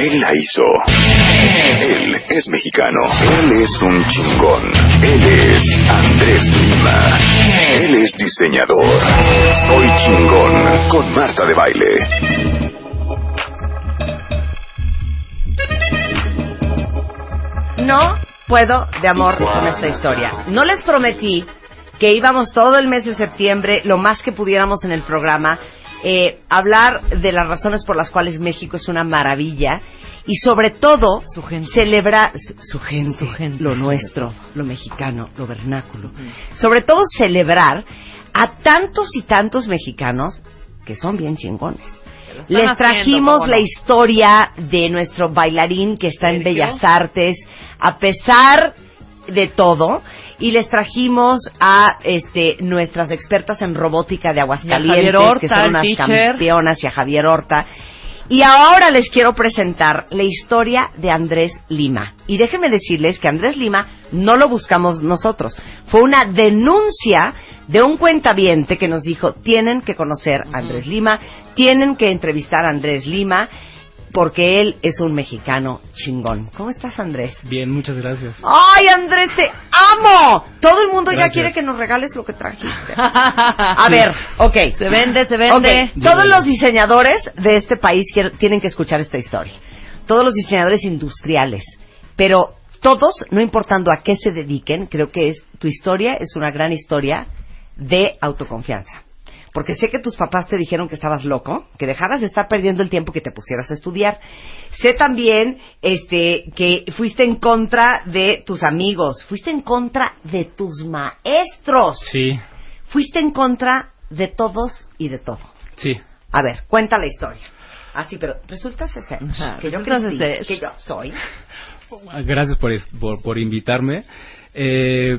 Él la hizo. Él es mexicano. Él es un chingón. Él es Andrés Lima. Él es diseñador. Soy chingón con Marta de Baile. No puedo de amor con esta historia. No les prometí que íbamos todo el mes de septiembre, lo más que pudiéramos en el programa, eh, hablar de las razones por las cuales México es una maravilla y sobre todo celebrar su, su gente, lo nuestro, lo mexicano, lo vernáculo. Sobre todo celebrar a tantos y tantos mexicanos que son bien chingones. Les haciendo, trajimos ¿cómo la historia de nuestro bailarín que está en Bellas Artes, a pesar de todo, y les trajimos a este nuestras expertas en robótica de Aguascalientes, Horta, que son unas campeonas, y a Javier Horta. Y ahora les quiero presentar la historia de Andrés Lima. Y déjenme decirles que Andrés Lima no lo buscamos nosotros. Fue una denuncia de un cuentaviente que nos dijo, tienen que conocer a Andrés Lima, tienen que entrevistar a Andrés Lima, porque él es un mexicano chingón. ¿Cómo estás, Andrés? Bien, muchas gracias. ¡Ay, Andrés, te amo! Todo el mundo ya quiere que nos regales lo que trajiste. A ver, ok. Se vende, se vende. Ok, Todos los diseñadores de este país quiero- tienen que escuchar esta historia. Todos los diseñadores industriales. Pero todos, no importando a qué se dediquen, creo que es tu historia es una gran historia de autoconfianza. Porque sé que tus papás te dijeron que estabas loco, que dejaras de estar perdiendo el tiempo y que te pusieras a estudiar. Sé también este, que fuiste en contra de tus amigos, fuiste en contra de tus maestros, Sí, fuiste en contra de todos y de todo. sí. A ver, cuenta la historia. Así, pero resulta ser Ajá, que yo crecí, que yo soy. Gracias por, por, por invitarme. Eh,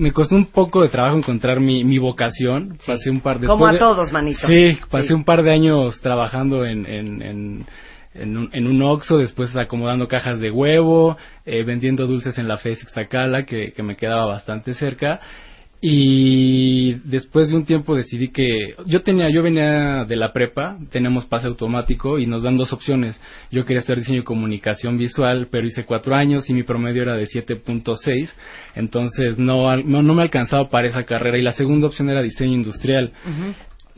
me costó un poco de trabajo encontrar mi, mi vocación. Pasé un par de Como a todos, manito. Sí, pasé Sí. un par de años trabajando en, en, en, en un, en un Oxxo, después acomodando cajas de huevo, eh, vendiendo dulces en la FES Ixtacala, que, que me quedaba bastante cerca. Y después de un tiempo decidí que yo tenía, yo venía de la prepa, tenemos pase automático y nos dan dos opciones. Yo quería estudiar diseño y comunicación visual, pero hice cuatro años y mi promedio era de 7.6, entonces no, no, no me alcanzaba para esa carrera. Y la segunda opción era diseño industrial.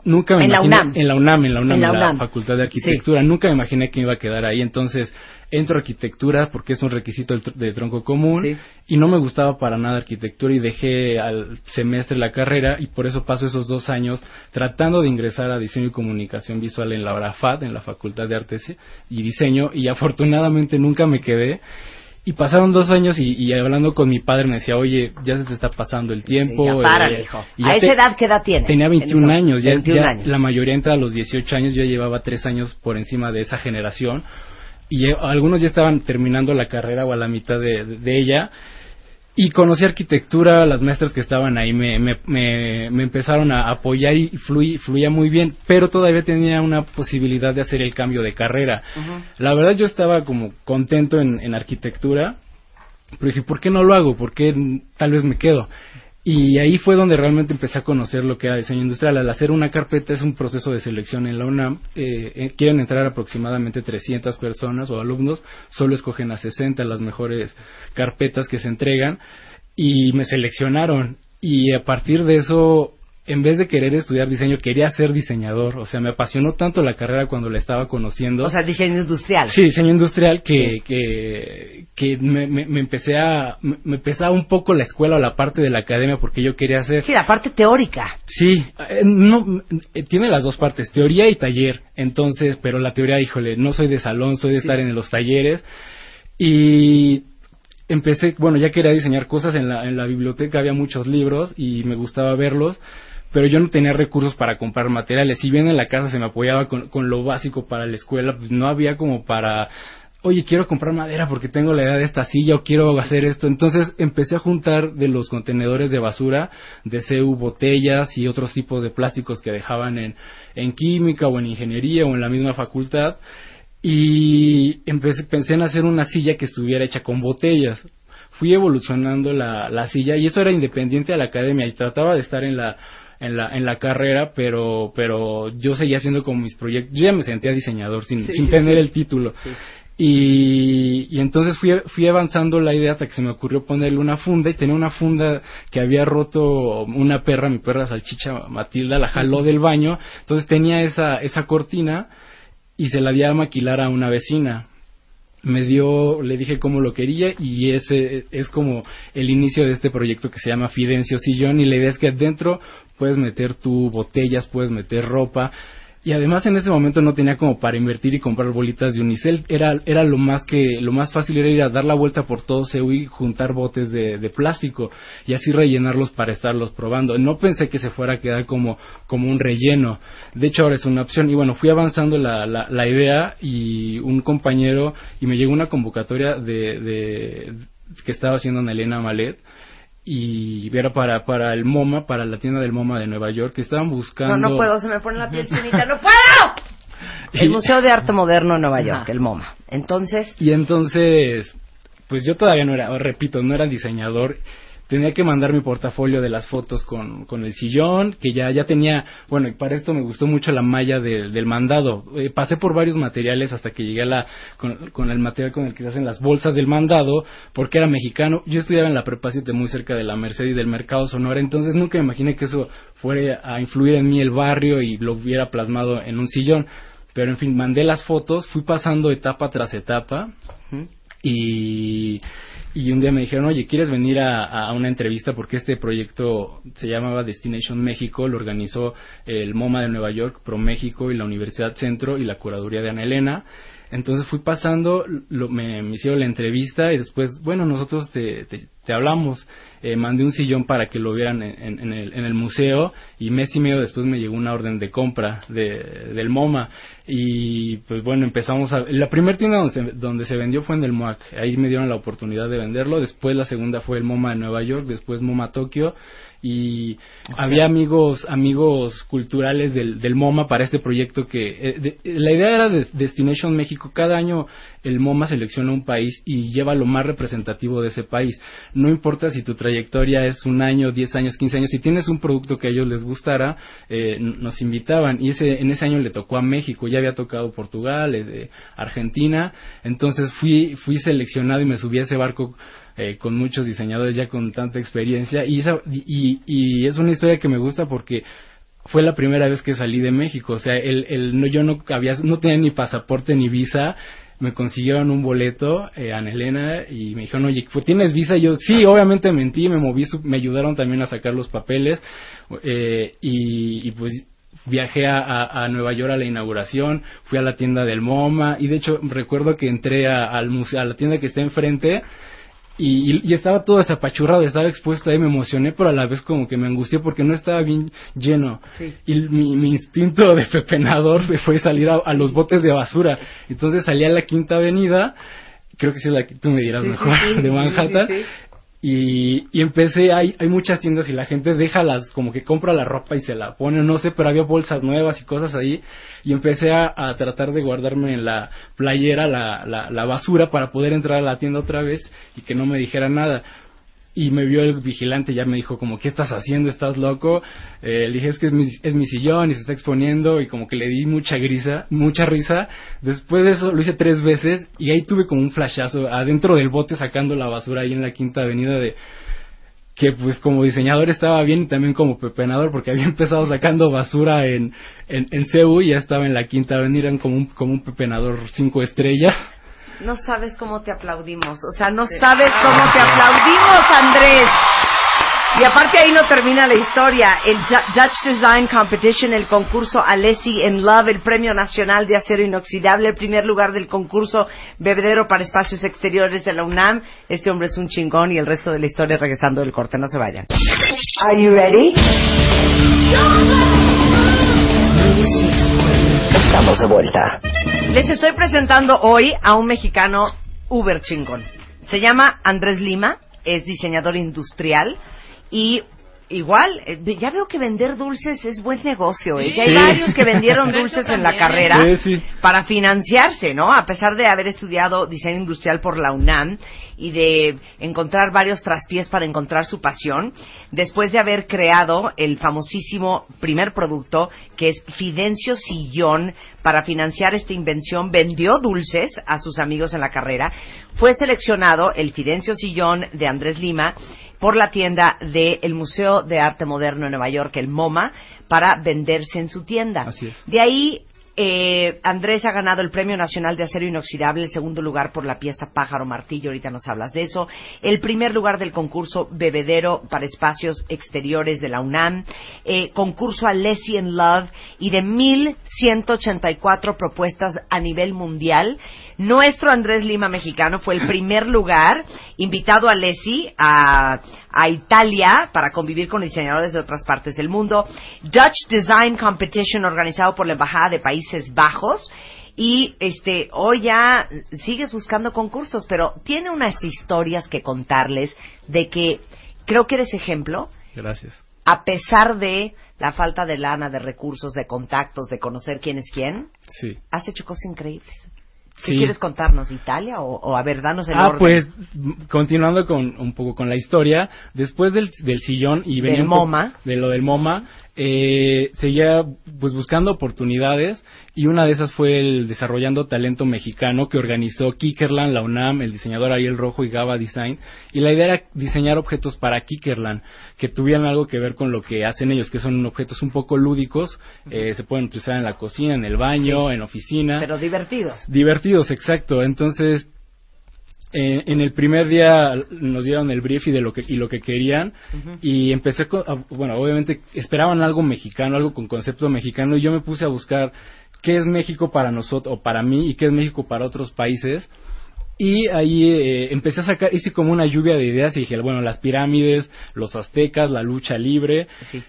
Nunca me En la imaginé, UNAM. en la UNAM, en la UNAM, En la en la UNAM. Facultad de Arquitectura. Nunca me imaginé que me iba a quedar ahí. Entonces, entro a arquitectura porque es un requisito de tronco común Sí. y no me gustaba para nada arquitectura y dejé al semestre la carrera y por eso paso esos dos años tratando de ingresar a diseño y comunicación visual en la FAD, en la Facultad de Artes y Diseño y afortunadamente nunca me quedé. Y pasaron dos años y, y hablando con mi padre me decía, oye, ya se te está pasando el tiempo. ya párale, eh, hijo. y ¿A esa te- edad qué edad tienes? Tenía En 21 eso, años, ya, 21 ya años. la mayoría entra a los 18 años, yo llevaba tres años por encima de esa generación y algunos ya estaban terminando la carrera o a la mitad de, ella y conocí arquitectura, las maestras que estaban ahí me, me, me, me empezaron a apoyar y fluí- fluía muy bien, pero todavía tenía una posibilidad de hacer el cambio de carrera. La verdad yo estaba como contento en, en arquitectura, pero dije, ¿por qué no lo hago? ¿Por qué tal vez me quedo? Y ahí fue donde realmente empecé a conocer lo que era diseño industrial. Al hacer una carpeta es un proceso de selección en la UNAM. Eh, eh, quieren entrar aproximadamente 300 personas o alumnos, solo escogen a 60 las mejores carpetas que se entregan y me seleccionaron. Y a partir de eso en vez de querer estudiar diseño, quería ser diseñador. O sea, me apasionó tanto la carrera cuando la estaba conociendo. O sea, diseño industrial. Sí, diseño industrial que, que, que me, me, me empecé a, me, me pesaba un poco la escuela o la parte de la academia porque yo quería hacer. Sí, la parte teórica. Sí, eh, no, eh, tiene las dos partes, teoría y taller. Entonces, pero la teoría, híjole, no soy de salón, soy de estar en los talleres. Y empecé, bueno, ya quería diseñar cosas en la, en la biblioteca, había muchos libros y me gustaba verlos, pero yo no tenía recursos para comprar materiales. Si bien en la casa se me apoyaba con, con lo básico para la escuela, pues no había como para oye, quiero comprar madera porque tengo la idea de esta silla o quiero hacer esto. Entonces empecé a juntar de los contenedores de basura, de CU, botellas y otros tipos de plásticos que dejaban en, en química o en ingeniería o en la misma facultad. Y empecé, pensé en hacer una silla que estuviera hecha con botellas. Fui evolucionando la, la silla y eso era independiente a la academia y trataba de estar en la en la, en la carrera, pero, pero yo seguía haciendo como mis proyectos. Yo ya me sentía diseñador sin, Sí, sin sí, tener sí. el título. Y, y entonces fui, fui avanzando la idea hasta que se me ocurrió ponerle una funda y tenía una funda que había roto una perra, mi perra salchicha Matilda, la jaló del baño, entonces tenía esa, esa cortina y se la di a maquilar a una vecina. Me dio, le dije cómo lo quería y ese es como el inicio de este proyecto que se llama Fidencio Sillón y la idea es que adentro puedes meter tu botellas, puedes meter ropa, y además en ese momento no tenía como para invertir y comprar bolitas de unicel. Era era lo más que lo más fácil era ir a dar la vuelta por todo CEU y juntar botes de, de plástico y así rellenarlos para estarlos probando. No pensé que se fuera a quedar como como un relleno. De hecho ahora es una opción. Y bueno fui avanzando la, la, la idea y un compañero y me llegó una convocatoria de, de que estaba haciendo Ana Elena Malet y era para para el MoMA, para la tienda del MoMA de Nueva York, que estaban buscando No, no puedo, se me pone la piel chinita, ¡no puedo! El Museo de Arte Moderno de Nueva York, el MoMA. Entonces, Y entonces, pues yo todavía no era, repito, no era diseñador. Tenía que mandar mi portafolio de las fotos con, con el sillón, que ya, ya tenía, bueno, y para esto me gustó mucho la malla de- del mandado. Eh, pasé por varios materiales hasta que llegué a la, con, con el material con el que se hacen las bolsas del mandado, porque era mexicano. Yo estudiaba en la Prepa 7 muy cerca de la Merced y del Mercado Sonora, entonces nunca me imaginé que eso fuera a influir en mí el barrio y lo hubiera plasmado en un sillón. Pero en fin, mandé las fotos, fui pasando etapa tras etapa y, y un día me dijeron, oye, ¿quieres venir a, una entrevista? Porque este proyecto se llamaba Destination México, lo organizó el MoMA de Nueva York, Pro México y la Universidad Centro y la curaduría de Ana Elena. Entonces fui pasando, lo- me, me hicieron la entrevista y después, bueno, nosotros te, te, te hablamos. Eh, mandé un sillón para que lo vieran en, en- el, en el museo y mes y medio después me llegó una orden de compra de, del MoMA. Y pues bueno, empezamos a... La primera tienda donde se, donde se vendió fue en el MOAC, ahí me dieron la oportunidad de venderlo, después la segunda fue el MoMA de Nueva York, después MoMA Tokio. Y había amigos amigos culturales del, del MoMA para este proyecto que eh, de- la idea era de Destination México. Cada año el MoMA selecciona un país y lleva lo más representativo de ese país. No importa si tu trayectoria es un año 10 años 15 años. Si tienes un producto que a ellos les gustara eh, nos invitaban. Y ese en ese año le tocó a México. Ya había tocado Portugal eh, Argentina. Entonces fui fui seleccionado y me subí a ese barco eh, con muchos diseñadores ya con tanta experiencia. Y, esa- y, y es una historia que me gusta porque fue la primera vez que salí de México, o sea, el, no, yo no había, no tenía ni pasaporte ni visa, me consiguieron un boleto, eh, Ana Elena, y me dijeron, oye, ¿tienes visa? Yo, sí, obviamente mentí, me moví, me ayudaron también a sacar los papeles, eh, y, y pues viajé a, a- a Nueva York a la inauguración, fui a la tienda del MoMA, y de hecho recuerdo que entré a, al museo, a la tienda que está enfrente, y, y- estaba todo desapachurrado, estaba expuesto ahí, me emocioné, pero a la vez como que me angustié porque no estaba bien lleno. Sí. Y mi, mi instinto de pepenador fue salir a, a los botes de basura. Entonces salí a la Quinta Avenida, creo que sí es la que tú me dirás Sí, mejor, sí, de Manhattan. Y, y empecé, hay, hay muchas tiendas y la gente deja las, como que compra la ropa y se la pone, no sé, pero había bolsas nuevas y cosas ahí. Y empecé a, a tratar de guardarme en la playera la, la, la basura para poder entrar a la tienda otra vez y que no me dijera nada. Y me vio el vigilante, ya me dijo como, ¿qué estás haciendo? ¿Estás loco? Eh, le dije, es que es mi, es mi sillón y se está exponiendo y como que le di mucha grisa, mucha risa. Después de eso lo hice tres veces y ahí tuve como un flashazo adentro del bote sacando la basura ahí en la quinta avenida de, que pues como diseñador estaba bien y también como pepenador porque había empezado sacando basura en, en, en CEU y ya estaba en la quinta avenida como un, como un pepenador cinco estrellas. No sabes cómo te aplaudimos, o sea, no sabes cómo te aplaudimos, Andrés. Y aparte ahí no termina la historia. El Dutch Design Competition, el concurso Alessi in Love, el Premio Nacional de Acero Inoxidable, el primer lugar del concurso Bebedero para Espacios Exteriores de la UNAM. Este hombre es un chingón y el resto de la historia regresando del corte. No se vayan. Are you ready? Estamos de vuelta. Les estoy presentando hoy a un mexicano uber chingón. Se llama Andrés Lima, es diseñador industrial y igual, eh, ya veo que vender dulces es buen negocio. ¿eh? Ya hay Sí. varios que vendieron dulces en la carrera Sí, sí. para financiarse, ¿no? A pesar de haber estudiado diseño industrial por la UNAM y de encontrar varios traspiés para encontrar su pasión, después de haber creado el famosísimo primer producto que es Fidencio Sillón para financiar esta invención, vendió dulces a sus amigos en la carrera, fue seleccionado el Fidencio Sillón de Andrés Lima por la tienda del Museo de Arte Moderno en Nueva York, el MoMA, para venderse en su tienda. Así es. De ahí, eh, Andrés ha ganado el Premio Nacional de Acero Inoxidable, el segundo lugar por la pieza Pájaro Martillo, ahorita nos hablas de eso, el primer lugar del concurso Bebedero para Espacios Exteriores de la UNAM, eh, concurso Alessi in Love y de 1.184 propuestas a nivel mundial. Nuestro Andrés Lima mexicano fue el primer lugar, invitado a Alessi a, a Italia para convivir con diseñadores de otras partes del mundo. Dutch Design Competition organizado por la Embajada de Países Bajos. Y este, hoy ya sigues buscando concursos, pero tiene unas historias que contarles de que creo que eres ejemplo Gracias. a pesar de la falta de lana, de recursos, de contactos, de conocer quién es quién, Sí. has hecho cosas increíbles. ¿Qué Sí. quieres contarnos? ¿Italia? O, o a ver, danos el Ah, orden. pues continuando con un poco con la historia, después del, del sillón y Del MoMA. de lo del MoMA, eh, seguía pues buscando oportunidades y una de esas fue el desarrollando talento mexicano que organizó Kickerland, la UNAM, el diseñador Ariel Rojo y Gaba Design y la idea era diseñar objetos para Kickerland que tuvieran algo que ver con lo que hacen ellos, que son objetos un poco lúdicos, eh, se pueden utilizar en la cocina, en el baño, en oficina. Pero divertidos. Divertidos, exacto. Entonces, eh, en el primer día nos dieron el brief y de lo que y lo que querían y empecé con, bueno obviamente esperaban algo mexicano algo con concepto mexicano y yo me puse a buscar qué es México para nosotros o para mí y qué es México para otros países y ahí eh, empecé a sacar hice como una lluvia de ideas y dije bueno las pirámides los aztecas la lucha libre Sí.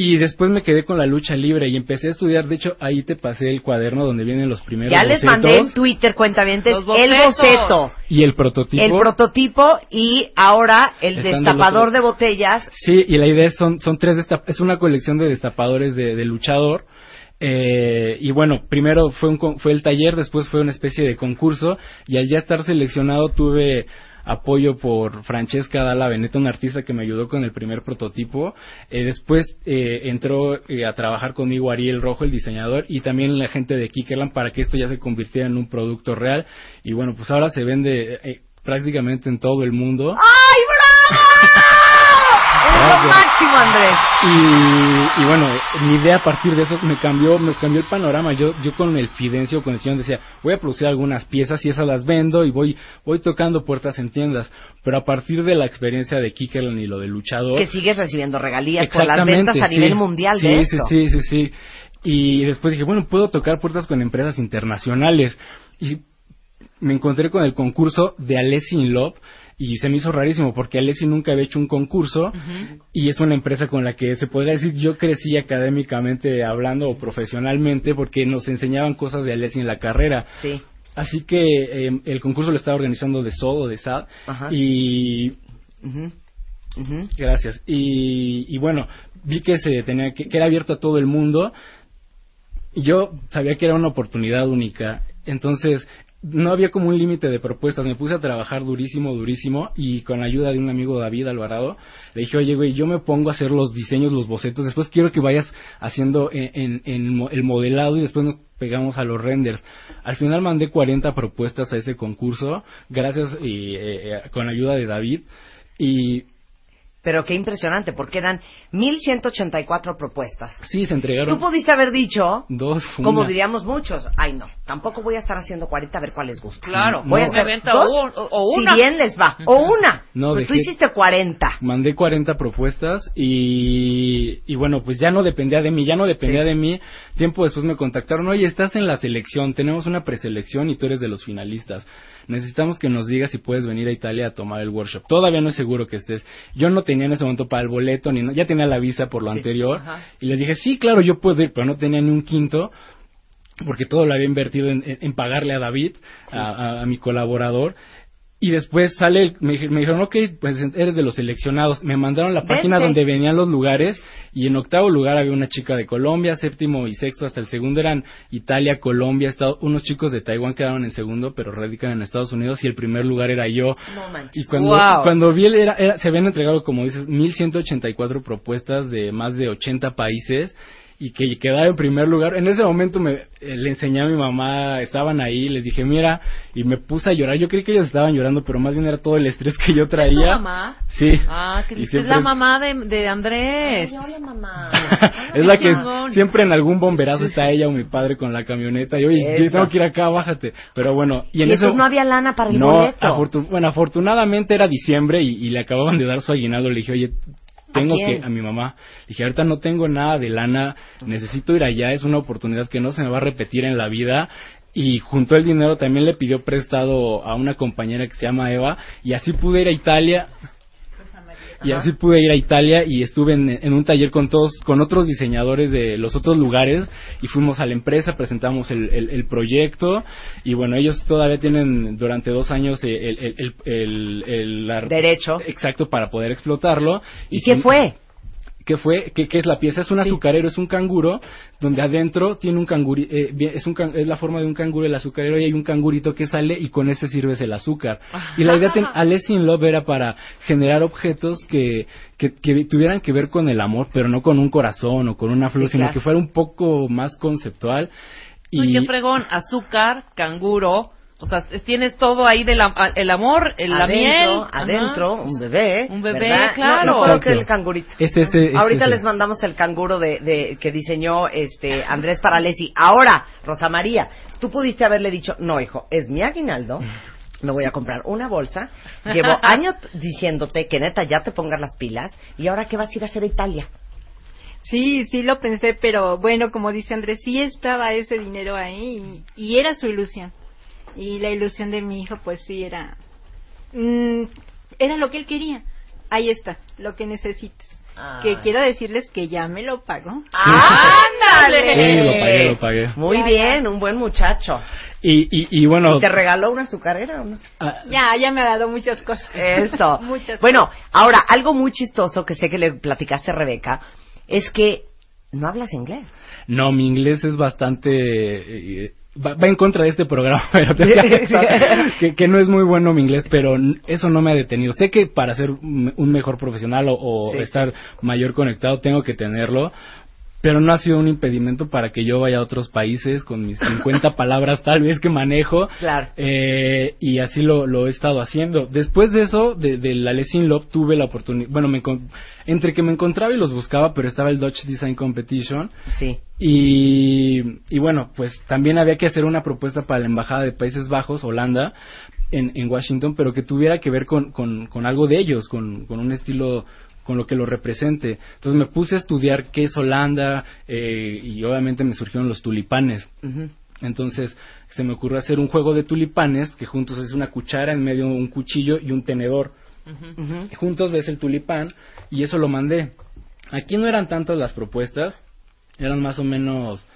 Y después me quedé con la lucha libre y empecé a estudiar. De hecho ahí te pasé el cuaderno donde vienen los primeros Ya les bocetos mandé en Twitter, cuentavientes, el boceto, y el prototipo. El prototipo y ahora el Están destapador de botellas. Sí, y la idea es, son, son tres destap- es una colección de destapadores de, de luchador. Eh, y bueno, primero fue, un, fue el taller, después fue una especie de concurso, y al ya estar seleccionado tuve apoyo por Francesca Dalla Veneta, una artista que me ayudó con el primer prototipo. Eh, después eh, entró eh, a trabajar conmigo Ariel Rojo, el diseñador, y también la gente de Kickerland para que esto ya se convirtiera en un producto real. Y bueno, pues ahora se vende eh, prácticamente en todo el mundo. ¡Ay, bravo! Lo máximo, Andrés. Y, y bueno, mi idea a partir de eso me cambió, me cambió el panorama. Yo, yo con el Fidencio, con el señor decía, voy a producir algunas piezas y esas las vendo y voy, voy tocando puertas en tiendas. Pero a partir de la experiencia de Kickerland y lo de luchador. Que sigues recibiendo regalías por las ventas a sí. nivel mundial sí, de sí, esto. Sí, sí, sí. Y después dije, bueno, puedo tocar puertas con empresas internacionales. Y me encontré con el concurso de Alessi in Love y se me hizo rarísimo porque Alessi nunca había hecho un concurso y es una empresa con la que se podría decir yo crecí académicamente hablando o profesionalmente porque nos enseñaban cosas de Alessi en la carrera. Sí. Así que eh, el concurso lo estaba organizando de SOD o de SAD Ajá. y. Ujú. Gracias. Y, y bueno, vi que se tenía que, que era abierto a todo el mundo. Y yo sabía que era una oportunidad única. Entonces, no había como un límite de propuestas. Me puse a trabajar durísimo, durísimo. Y con la ayuda de un amigo David Alvarado, le dije, oye, güey, yo me pongo a hacer los diseños, los bocetos. Después quiero que vayas haciendo en, en- en el modelado y después nos pegamos a los renders. Al final mandé 40 propuestas a ese concurso, gracias y eh, eh, con la ayuda de David. Y Pero qué impresionante, porque eran 1184 propuestas. Sí, se entregaron Tú pudiste haber dicho, dos. como diríamos muchos, ay no, tampoco voy a estar haciendo 40 a ver cuál les gusta. Claro, voy a hacer dos, o- o una. Si bien les va, o una. No, Pero tú hiciste 40. Mandé 40 propuestas y, y bueno, pues ya no dependía de mí, ya no dependía Sí. de mí. Tiempo después me contactaron, oye, estás en la selección, tenemos una preselección y tú eres de los finalistas. Necesitamos que nos digas si puedes venir a Italia a tomar el workshop. Todavía no es seguro que estés. Yo no tenía en ese momento para el boleto, ni no- ya tenía la visa por lo anterior. Ajá. Y les dije, sí, claro, yo puedo ir, pero no tenía ni un quinto porque todo lo había invertido en, pagarle a David, a, a- a mi colaborador. Y después sale, el- me, dij- me dijeron, ok, pues eres de los seleccionados. Me mandaron la página Vente. donde venían los lugares y en octavo lugar había una chica de Colombia, séptimo y sexto hasta el segundo eran Italia, Colombia, Estado- unos chicos de Taiwán quedaron en segundo, pero radican en Estados Unidos y el primer lugar era yo. No manches. Y cuando, Wow. cuando vi, el- era, era- se habían entregado, como dices, 1184 propuestas de más de 80 países y que quedaba en primer lugar. En ese momento me eh, le enseñé a mi mamá, estaban ahí, les dije, mira, y me puse a llorar. Yo creí que ellos estaban llorando, pero más bien era todo el estrés que yo ¿Es tu traía. mamá? Sí. Ah, que Y es la mamá de, de Andrés. Ay, hola mamá. es la que chingón. siempre en algún bomberazo está ella o mi padre con la camioneta y oye, yo Eso. tengo que ir acá, bájate. Pero bueno, y Y, en eso entonces no había lana para el no, boleto. afortun- bueno, afortunadamente era diciembre y, y le acababan de dar su aguinaldo. Le dije, oye, tengo quién? que, a mi mamá. Dije, ahorita no tengo nada de lana, necesito ir allá, es una oportunidad que no se me va a repetir en la vida. Y juntó el dinero, también le pidió prestado a una compañera que se llama Eva, y así pude ir a Italia. Y así pude ir a Italia y estuve en, en un taller con todos, con otros diseñadores de los otros lugares y fuimos a la empresa, presentamos el, el- el proyecto y bueno, ellos todavía tienen durante dos años el, el, el- el- Derecho. exacto para poder explotarlo. ¿Y qué si- fue? ¿Qué fue? ¿Qué, qué es la pieza? Es un azucarero, es un canguro, donde adentro tiene un canguro, es, un es la forma de un canguro el azucarero y hay un cangurito que sale y con ese sirves el azúcar. Y la idea de Alice in Love era para generar objetos que, que, que tuvieran que ver con el amor, pero no con un corazón o con una flor, Sí, sino claro. que fuera un poco más conceptual. Uy, qué fregón, azúcar, canguro, o sea, tienes todo ahí del am- el amor, el- la adentro, miel. adentro, Ajá. un bebé. Un bebé, ¿verdad? claro. No, no creer el cangurito. Es ese, es Ahorita ese. les mandamos el canguro de, de- que diseñó este Andrés Paralesi. Ahora, Rosa María, tú pudiste haberle dicho, no, hijo, es mi aguinaldo. Me voy a comprar una bolsa. Llevo años diciéndote que neta ya te pongas las pilas. ¿Y ahora qué vas a ir a hacer a Italia? Sí, sí lo pensé, pero bueno, como dice Andrés, sí estaba ese dinero ahí y, y era su ilusión. Y la ilusión de mi hijo, pues sí era. mm, era lo que él quería. Ahí está, lo que necesites. Ay. Que quiero decirles que ya me lo pagó. ¡Ándale! Sí, lo pagué, lo pagué. Muy Ya, bien, un buen muchacho. Y, y, y bueno, ¿Te regaló una azucarera o no? ah, Ya, ya me ha dado muchas cosas. Eso. Muchas bueno, ahora, algo muy chistoso que sé que le platicaste a Rebeca es que no hablas inglés. No, mi inglés es bastante... eh, va, va en contra de este programa, pero que, que, no es muy bueno mi inglés, pero eso no me ha detenido. Sé que para ser un un mejor profesional o, o Sí, estar mayor conectado tengo que tenerlo, pero no ha sido un impedimento para que yo vaya a otros países con mis 50 palabras tal vez que manejo. Claro. Eh, y así lo, lo he estado haciendo. Después de eso, de, de la Lesson Love, tuve la oportunidad, bueno, me, entre que me encontraba y los buscaba, pero estaba el Dutch Design Competition, Sí. y, y bueno, pues también había que hacer una propuesta para la Embajada de Países Bajos, Holanda, en, en Washington, pero que tuviera que ver con, con, con algo de ellos, con, con un estilo con lo que lo represente. Entonces me puse a estudiar qué es Holanda eh, y obviamente me surgieron los tulipanes. Entonces se me ocurrió hacer un juego de tulipanes que juntos es una cuchara, en medio un cuchillo y un tenedor. Juntos ves el tulipán y eso lo mandé. Aquí no eran tantas las propuestas, eran más o menos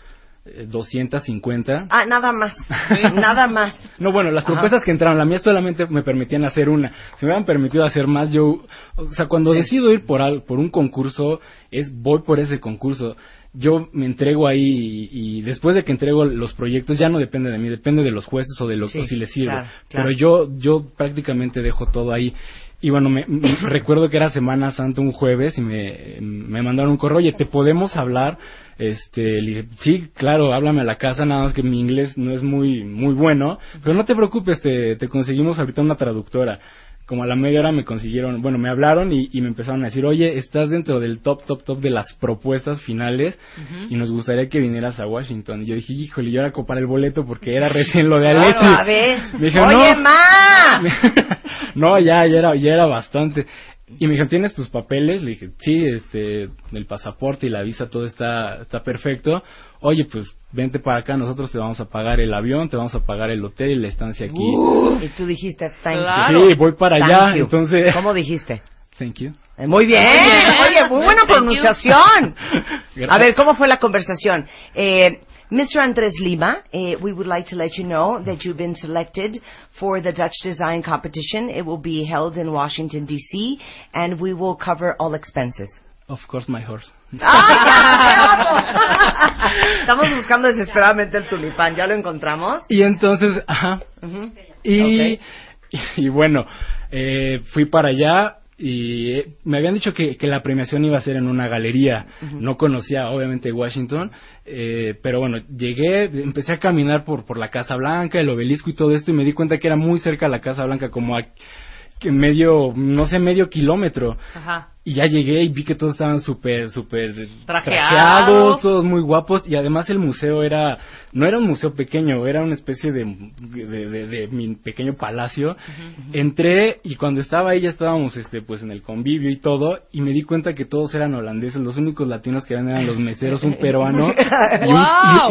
250. Ah, nada más. nada más. No, bueno, las Ajá. propuestas que entraron, la mía solamente me permitían hacer una. Si me hubieran permitido hacer más, yo, o sea, cuando decido ir por al, por un concurso, es voy por ese concurso. Yo me entrego ahí y, y después de que entrego los proyectos ya no depende de mí, depende de los jueces o de los Sí, o si les sirve. claro, claro. Pero yo yo prácticamente dejo todo ahí. Y bueno, me, me- recuerdo que era Semana Santa un jueves y me, me mandaron un correo, oye, ¿te podemos hablar? Este, le dije, sí, claro, háblame a la casa, nada más que mi inglés no es muy, muy bueno, pero no te preocupes, te, te conseguimos ahorita una traductora. como a la media hora me consiguieron, bueno, me hablaron y, y me empezaron a decir, oye, estás dentro del top, top, top de las propuestas finales y nos gustaría que vinieras a Washington. Y yo dije, híjole, yo era para el boleto porque era recién lo de Alexis. Claro, a ver. Me dijeron, Oye, no. ma. no, ya, ya era, ya era bastante. Y me dijeron, ¿tienes tus papeles? Le dije, sí, este, el pasaporte y la visa, todo está, está perfecto. Oye, pues, vente para acá, nosotros te vamos a pagar el avión, te vamos a pagar el hotel y la estancia aquí. Y tú dijiste, thank Claro. you. Sí, voy para Thank allá, you. entonces... ¿Cómo dijiste? Thank you. Eh, Muy bien, oye, muy buena pronunciación. A ver, ¿cómo fue la conversación? Eh, Mr. Andres Lima, eh, we would like to let you know that you've been selected for the Dutch Design Competition. It will be held in Washington, D.C., and we will cover all expenses. Of course, my horse. ¡Ah! Estamos buscando desesperadamente el tulipán, ¿ya lo encontramos? Y entonces, ajá. Ujú. Y, y, bueno, eh, fui para allá y eh, me habían dicho que, que la premiación iba a ser en una galería. No conocía, obviamente, Washington, eh, pero bueno, llegué, empecé a caminar por, por la Casa Blanca, el obelisco y todo esto, y me di cuenta que era muy cerca de la Casa Blanca, como a que medio, no sé, medio kilómetro. Ajá. Y ya llegué y vi que todos estaban súper, súper Trajeados. todos muy guapos. Y además el museo era, no era un museo pequeño, era una especie de, de, de- de mi pequeño palacio. Entré y cuando estaba ahí ya estábamos, este, pues en el convivio y todo. Y me di cuenta que todos eran holandeses. Los únicos latinos que eran eran los meseros, un peruano y, un,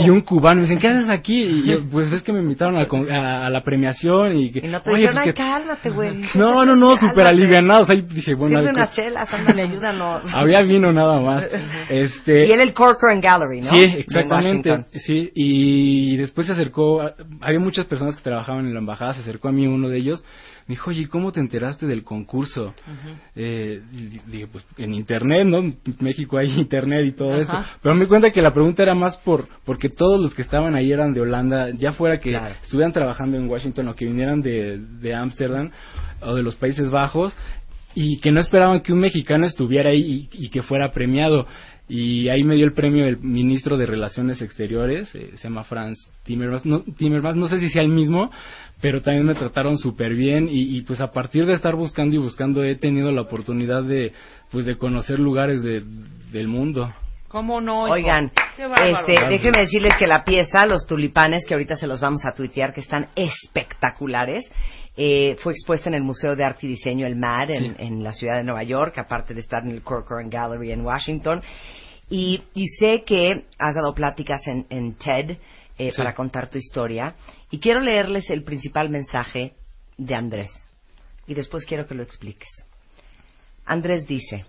y- y un cubano. Me dicen, ¿qué haces aquí? Y yo, pues ves que me invitaron a, a- a la premiación y que, Y no te "Oye, dijeron, pues cálmate, güey. no, no, no, súper alivianados. Ahí dije, bueno, Sirve algo- unas chelas, ándale, ayúdanos. había vino nada más. Este, Y en el Corcoran Gallery, ¿no? Sí, En exactamente. Sí, y después se acercó, a- había muchas personas que trabajaban en la embajada, se acercó a mí uno de ellos, me dijo, oye, ¿cómo te enteraste del concurso? Eh, dije, pues en internet, ¿no? En México hay internet y todo eso. Pero me di cuenta que la pregunta era más por, porque todos los que estaban ahí eran de Holanda, ya fuera que Claro. estuvieran trabajando en Washington o que vinieran de, de Ámsterdam o de los Países Bajos, y que no esperaban que un mexicano estuviera ahí y, y que fuera premiado. Y ahí me dio el premio el ministro de Relaciones Exteriores, eh, se llama Franz Timmermans. No, Timmermans, no sé si sea el mismo, pero también me trataron súper bien y, y, pues a partir de estar buscando y buscando he tenido la oportunidad de pues de conocer lugares de, del mundo. ¿Cómo no? hijo? Oigan, este, déjenme decirles que la pieza, los tulipanes, que ahorita se los vamos a tuitear, que están espectaculares, eh, fue expuesta en el Museo de Arte y Diseño, el MAD, en, Sí. en la ciudad de Nueva York, aparte de estar en el Corcoran Gallery en Washington. Y, y sé que has dado pláticas en, en TED eh, Sí. para contar tu historia. Y quiero leerles el principal mensaje de Andrés. Y después quiero que lo expliques. Andrés dice,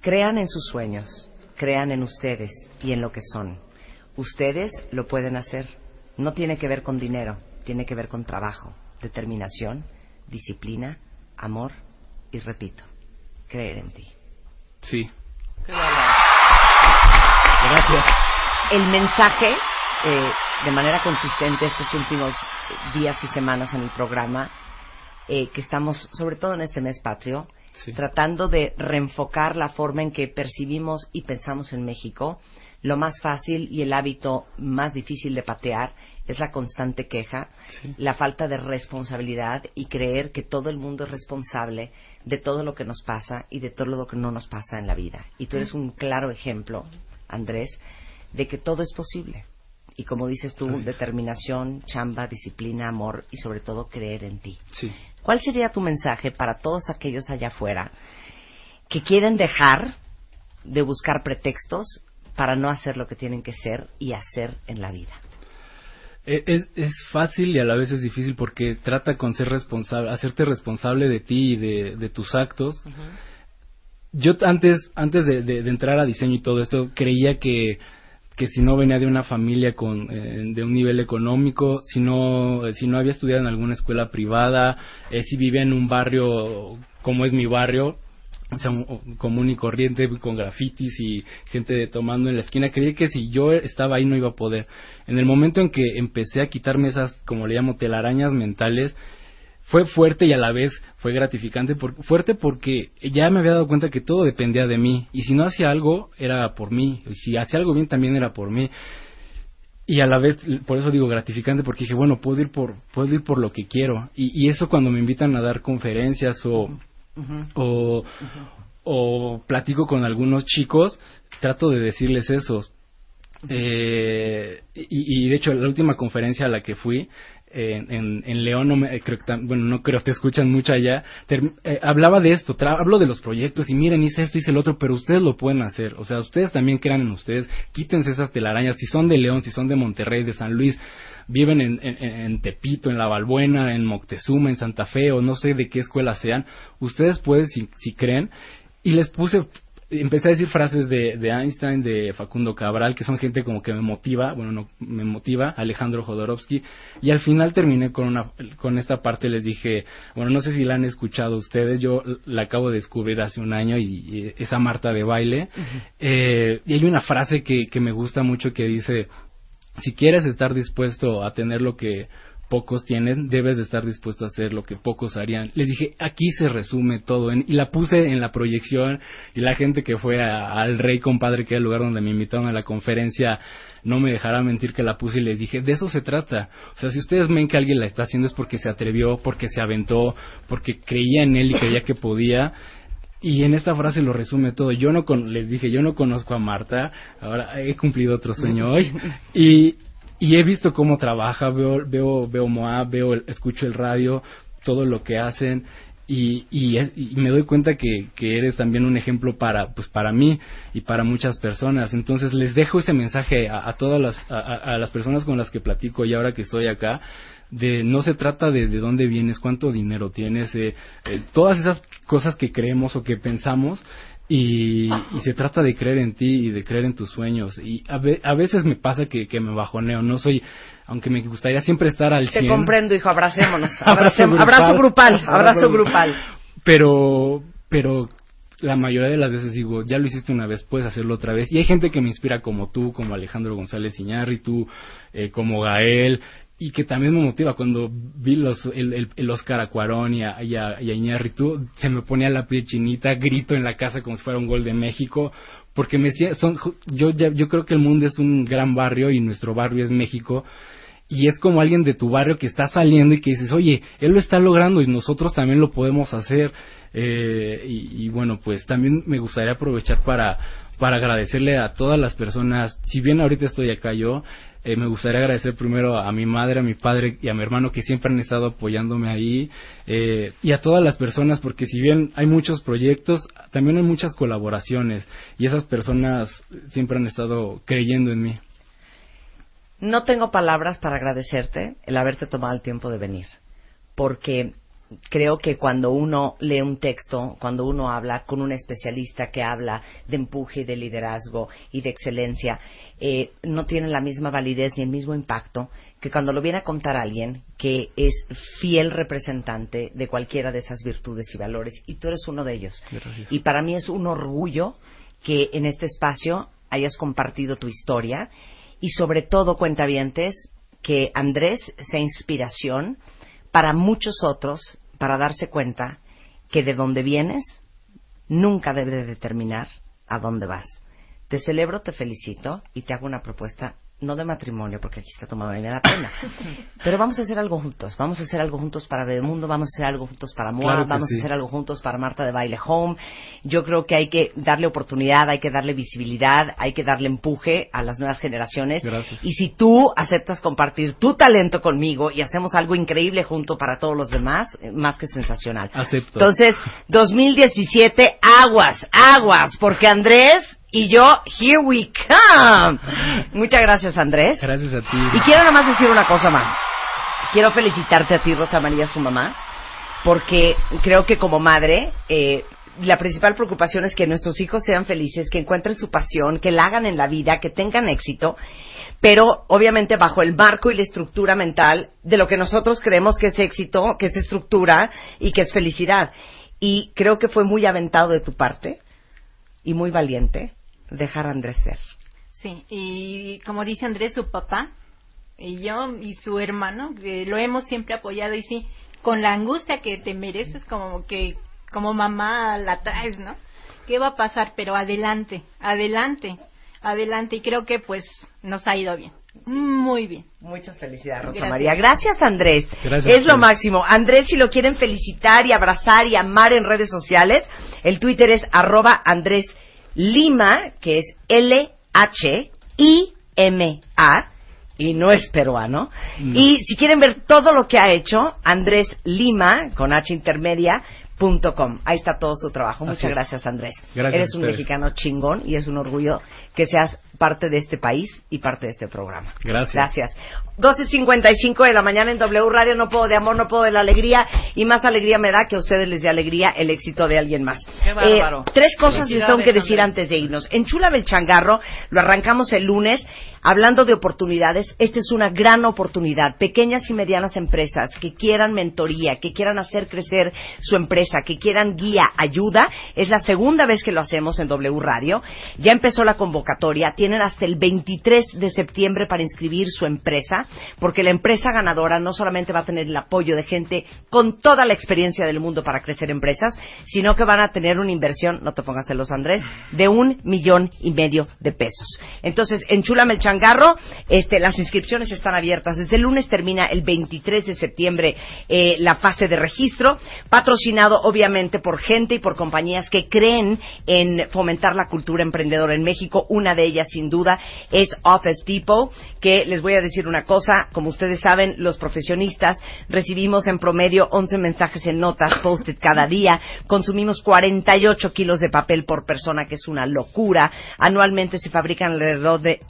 crean en sus sueños, crean en ustedes y en lo que son. Ustedes lo pueden hacer. No tiene que ver con dinero, tiene que ver con trabajo, determinación, disciplina, amor y repito, creer en ti. Sí. Gracias. El mensaje, eh, de manera consistente estos últimos días y semanas en el programa, eh, que estamos, sobre todo en este mes patrio, Sí. tratando de reenfocar la forma en que percibimos y pensamos en México, lo más fácil y el hábito más difícil de patear es la constante queja, Sí. la falta de responsabilidad y creer que todo el mundo es responsable de todo lo que nos pasa y de todo lo que no nos pasa en la vida. Y tú eres un claro ejemplo, Andrés, de que todo es posible. Y como dices tú, determinación, chamba, disciplina, amor y sobre todo creer en ti. Sí. ¿Cuál sería tu mensaje para todos aquellos allá afuera que quieren dejar de buscar pretextos para no hacer lo que tienen que ser y hacer en la vida? E- Es, es fácil y a la vez es difícil porque trata con ser responsable, hacerte responsable de ti y de, de tus actos. Yo antes, antes de, de- de entrar a diseño y todo esto, creía que, que si no venía de una familia con, eh, de un nivel económico, si no, eh, si no había estudiado en alguna escuela privada, eh, si vivía en un barrio como es mi barrio, común y corriente con grafitis y gente tomando en la esquina. Creí que si yo estaba ahí no iba a poder. En el momento en que empecé a quitarme esas, como le llamo, telarañas mentales, fue fuerte y a la vez fue gratificante. Fuerte porque ya me había dado cuenta que todo dependía de mí. Y si no hacía algo, era por mí. Y si hacía algo bien, también era por mí. y a la vez por eso digo gratificante porque dije bueno puedo ir por puedo ir por lo que quiero y, y eso cuando me invitan a dar conferencias o o, o platico con algunos chicos trato de decirles eso. Eh, y, y de hecho la última conferencia a la que fui en, en, León, no me, creo que, bueno, no creo que escuchan mucho allá, eh, hablaba de esto, hablo de los proyectos y miren, hice esto, hice el otro, pero ustedes lo pueden hacer, o sea, ustedes también crean en ustedes, quítense esas telarañas, si son de León, si son de Monterrey, de San Luis, viven en, en, Tepito, en La Balbuena, en Moctezuma, en Santa Fe, o no sé de qué escuela sean, ustedes pueden, si, si creen, y les puse empecé a decir frases de, de, Einstein, de Facundo Cabral, que son gente como que me motiva, bueno, no, me motiva, Alejandro Jodorowsky, y al final terminé con una, con esta parte les dije, bueno, no sé si la han escuchado ustedes, yo la acabo de descubrir hace un año y, esa Marta de baile, eh, y hay una frase que, que me gusta mucho que dice, si quieres estar dispuesto a tener lo que pocos tienen, debes de estar dispuesto a hacer lo que pocos harían. Les dije, aquí se resume todo, y la puse en la proyección, y la gente que fue al Rey Compadre, que era el lugar donde me invitaron a la conferencia, no me dejará mentir que la puse y les dije, de eso se trata. O sea, si ustedes ven que alguien la está haciendo es porque se atrevió, porque se aventó, porque creía en él y creía que podía. Y en esta frase lo resume todo. Yo no con, les dije, yo no conozco a Marta, ahora he cumplido otro sueño hoy. Y, y he visto cómo trabaja, veo, veo, veo Moab, veo, escucho el radio, todo lo que hacen y, y, me doy cuenta que, que, eres también un ejemplo para, pues para mí y para muchas personas. Entonces les dejo ese mensaje a, todas las, a, las personas con las que platico y ahora que estoy acá, de no se trata de de dónde vienes, cuánto dinero tienes, eh, eh, todas esas cosas que creemos o que pensamos y, se trata de creer en ti y de creer en tus sueños. Y a, a veces me pasa que, que, me bajoneo, no soy, aunque me gustaría siempre estar al 100. Te comprendo, hijo, abracémonos. abrazo, grupal, abrazo grupal. Pero, pero la mayoría de las veces digo, ya lo hiciste una vez, puedes hacerlo otra vez. Y hay gente que me inspira como tú, como Alejandro González Iñárritu, eh, como Gael, y que también me motiva cuando vi los, el, el, Oscar a Cuarón y a, y, a, se me ponía la piel chinita, grito en la casa como si fuera un gol de México, porque me son, yo, yo creo que el mundo es un gran barrio y nuestro barrio es México, y es como alguien de tu barrio que está saliendo y que dices, oye, él lo está logrando y nosotros también lo podemos hacer. Eh, y, y, bueno, pues también me gustaría aprovechar para, para agradecerle a todas las personas, si bien ahorita estoy acá yo, eh, me gustaría agradecer primero a mi madre, a mi padre y a mi hermano que siempre han estado apoyándome ahí eh, y a todas las personas porque si bien hay muchos proyectos, también hay muchas colaboraciones y esas personas siempre han estado creyendo en mí. No tengo palabras para agradecerte el haberte tomado el tiempo de venir porque creo que cuando uno lee un texto, cuando uno habla con un especialista que habla de empuje, de liderazgo y de excelencia, eh, no tiene la misma validez ni el mismo impacto que cuando lo viene a contar alguien que es fiel representante de cualquiera de esas virtudes y valores, y tú eres uno de ellos. Y para mí es un orgullo que en este espacio hayas compartido tu historia y sobre todo, cuentavientes, que Andrés sea inspiración para muchos otros para darse cuenta que de donde vienes nunca debe determinar a dónde vas. Te celebro, te felicito y te hago una propuesta no de matrimonio, porque aquí está tomado y me da pena. Pero vamos a hacer algo juntos. Vamos a hacer algo juntos para Mundo, vamos a hacer algo juntos para Moa, vamos a hacer algo juntos para Marta de Baile Home. Yo creo que hay que darle oportunidad, hay que darle visibilidad, hay que darle empuje a las nuevas generaciones. Gracias. Y si tú aceptas compartir tu talento conmigo y hacemos algo increíble junto para todos los demás, eh, más que sensacional. Acepto. Entonces, 2017, aguas, aguas, porque Andrés y yo, here we come. Muchas gracias, Andrés. Gracias a ti. Y quiero nada más decir una cosa más. Quiero felicitarte a ti, Rosa María, su mamá, porque creo que como madre, eh, la principal preocupación es que nuestros hijos sean felices, que encuentren su pasión, que la hagan en la vida, que tengan éxito, pero obviamente bajo el marco y la estructura mental de lo que nosotros creemos que es éxito, que es estructura y que es felicidad. Y creo que fue muy aventado de tu parte y muy valiente dejar a Andrés ser. Sí, y como dice Andrés, su papá, y yo y su hermano, que lo hemos siempre apoyado y sí, con la angustia que te mereces como que como mamá la traes, ¿no? ¿Qué va a pasar? Pero adelante, adelante, adelante y creo que pues nos ha ido bien. Muy bien. Muchas felicidades, Rosa Gracias. María. Gracias, Andrés. Gracias es lo máximo. Andrés, si lo quieren felicitar y abrazar y amar en redes sociales, el Twitter es arroba Andrés Lima, que es L-H-I-M-A, y no es peruano. No. Y si quieren ver todo lo que ha hecho, Andrés Lima, con H intermedia, com. Ahí está todo su trabajo. Muchas gracias, Andrés. Gracias Eres un mexicano chingón y es un orgullo que seas parte de este país y parte de este programa. Gracias. Gracias. 12.55 de la mañana en W Radio. No puedo de amor, no puedo de la alegría. Y más alegría me da que a ustedes les dé alegría el éxito de alguien más. Qué bárbaro. Eh, tres cosas les tengo que decir Andrés. antes de irnos. En Chula del Changarro lo arrancamos el lunes. Hablando de oportunidades, esta es una gran oportunidad. Pequeñas y medianas empresas que quieran mentoría, que quieran hacer crecer su empresa, que quieran guía, ayuda, es la segunda vez que lo hacemos en W Radio. Ya empezó la convocatoria. Tienen hasta el 23 de septiembre para inscribir su empresa, porque la empresa ganadora no solamente va a tener el apoyo de gente con toda la experiencia del mundo para crecer empresas, sino que van a tener una inversión, no te pongas celos Andrés, de un millón y medio de pesos. Entonces, en Chulame el Changarro, este, las inscripciones están abiertas. Desde el lunes termina el 23 de septiembre eh, la fase de registro, patrocinado obviamente por gente y por compañías que creen en fomentar la cultura emprendedora en México. Una de ellas, sin duda, es Office Depot, que les voy a decir una cosa, como ustedes saben, los profesionistas recibimos en promedio 11 mensajes en notas post-it cada día, consumimos 48 kilos de papel por persona, que es una locura. Anualmente se fabrican alrededor de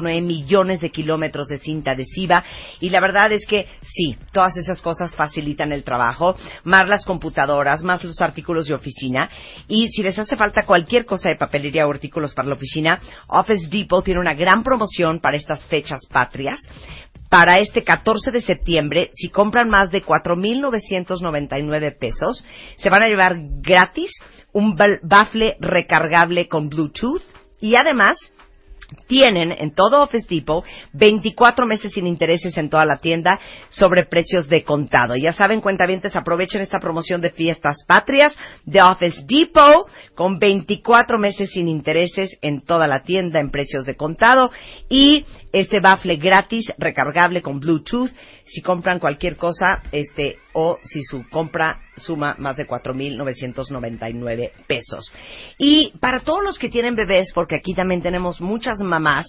8.9 millones de kilómetros de cinta adhesiva y la verdad es que sí, todas esas cosas facilitan el trabajo, más las computadoras, más los artículos de oficina y si les hace falta cualquier cosa de papelería o artículos para la oficina, Office Depot tiene una gran promoción para estas fechas patrias. Para este 14 de septiembre, si compran más de 4.999 pesos, se van a llevar gratis un bafle recargable con Bluetooth y además tienen en todo Office Depot 24 meses sin intereses en toda la tienda sobre precios de contado. Ya saben, cuentavientes, aprovechen esta promoción de fiestas patrias de Office Depot con 24 meses sin intereses en toda la tienda en precios de contado y este bafle gratis recargable con Bluetooth si compran cualquier cosa este o si su compra suma más de 4.999 pesos. Y para todos los que tienen bebés, porque aquí también tenemos muchas mamás,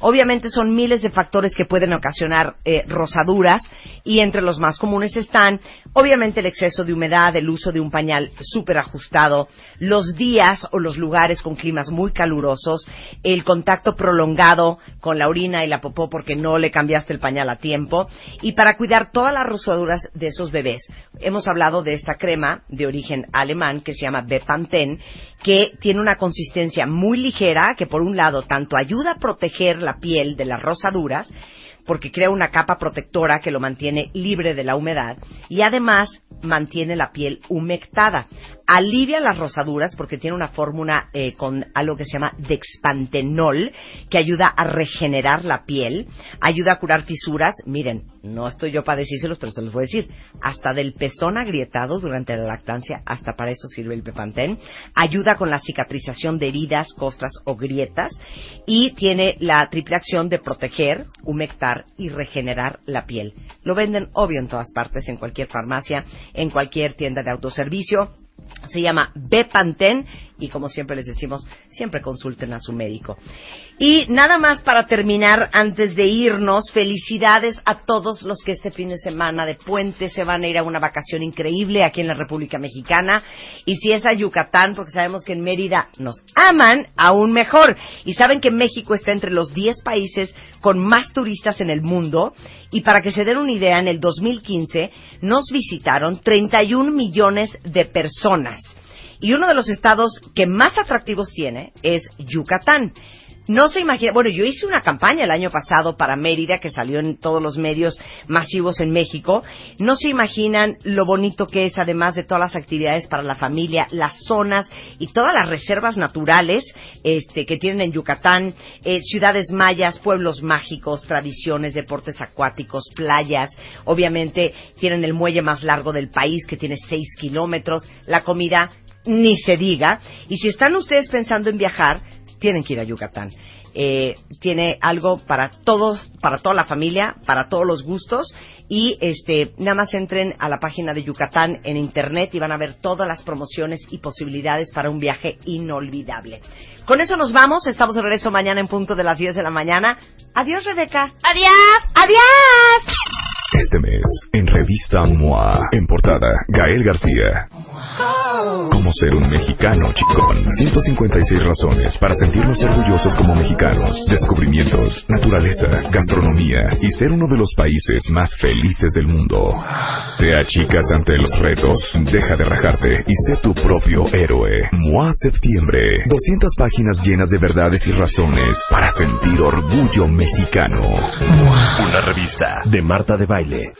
obviamente son miles de factores que pueden ocasionar eh, rosaduras y entre los más comunes están, obviamente, el exceso de humedad, el uso de un pañal súper ajustado, los días o los lugares con climas muy calurosos, el contacto prolongado con la orina y la popó porque no le cambiaste el pañal a tiempo y para cuidar todas las rosaduras de esos bebés. Hemos hablado de esta crema de origen alemán que se llama Bepanthen, que tiene una consistencia muy ligera que por un lado tanto ayuda a proteger la piel de las rosaduras porque crea una capa protectora que lo mantiene libre de la humedad y además mantiene la piel humectada. Alivia las rosaduras porque tiene una fórmula eh, con algo que se llama dexpantenol que ayuda a regenerar la piel, ayuda a curar fisuras. Miren, no estoy yo para decírselos, pero se los voy a decir. Hasta del pezón agrietado durante la lactancia, hasta para eso sirve el Bepanthen. Ayuda con la cicatrización de heridas, costras o grietas y tiene la triple acción de proteger, humectar y regenerar la piel. Lo venden obvio en todas partes, en cualquier farmacia, en cualquier tienda de autoservicio. Se llama Bepanthen y como siempre les decimos, siempre consulten a su médico. Y nada más para terminar, antes de irnos, felicidades a todos los que este fin de semana de puente se van a ir a una vacación increíble aquí en la República Mexicana. Y si es a Yucatán, porque sabemos que en Mérida nos aman, aún mejor. Y saben que México está entre los 10 países con más turistas en el mundo. Y para que se den una idea, en el 2015 nos visitaron 31 millones de personas. Y uno de los estados que más atractivos tiene es Yucatán. No se imagina, bueno, yo hice una campaña el año pasado para Mérida que salió en todos los medios masivos en México. No se imaginan lo bonito que es, además de todas las actividades para la familia, las zonas y todas las reservas naturales este, que tienen en Yucatán, eh, ciudades mayas, pueblos mágicos, tradiciones, deportes acuáticos, playas. Obviamente tienen el muelle más largo del país que tiene seis kilómetros. La comida ni se diga. Y si están ustedes pensando en viajar, tienen que ir a Yucatán. Eh, tiene algo para todos, para toda la familia, para todos los gustos y este nada más entren a la página de Yucatán en internet y van a ver todas las promociones y posibilidades para un viaje inolvidable. Con eso nos vamos, estamos de regreso mañana en punto de las 10 de la mañana. Adiós Rebeca. Adiós. Adiós. Este mes, en revista MOA, en portada, Gael García. Cómo ser un mexicano chicón. 156 razones para sentirnos orgullosos como mexicanos. Descubrimientos, naturaleza, gastronomía y ser uno de los países más felices del mundo. Te achicas ante los retos, deja de rajarte y sé tu propio héroe. MOA Septiembre. 200 páginas llenas de verdades y razones para sentir orgullo mexicano. Una revista de Marta de Baile.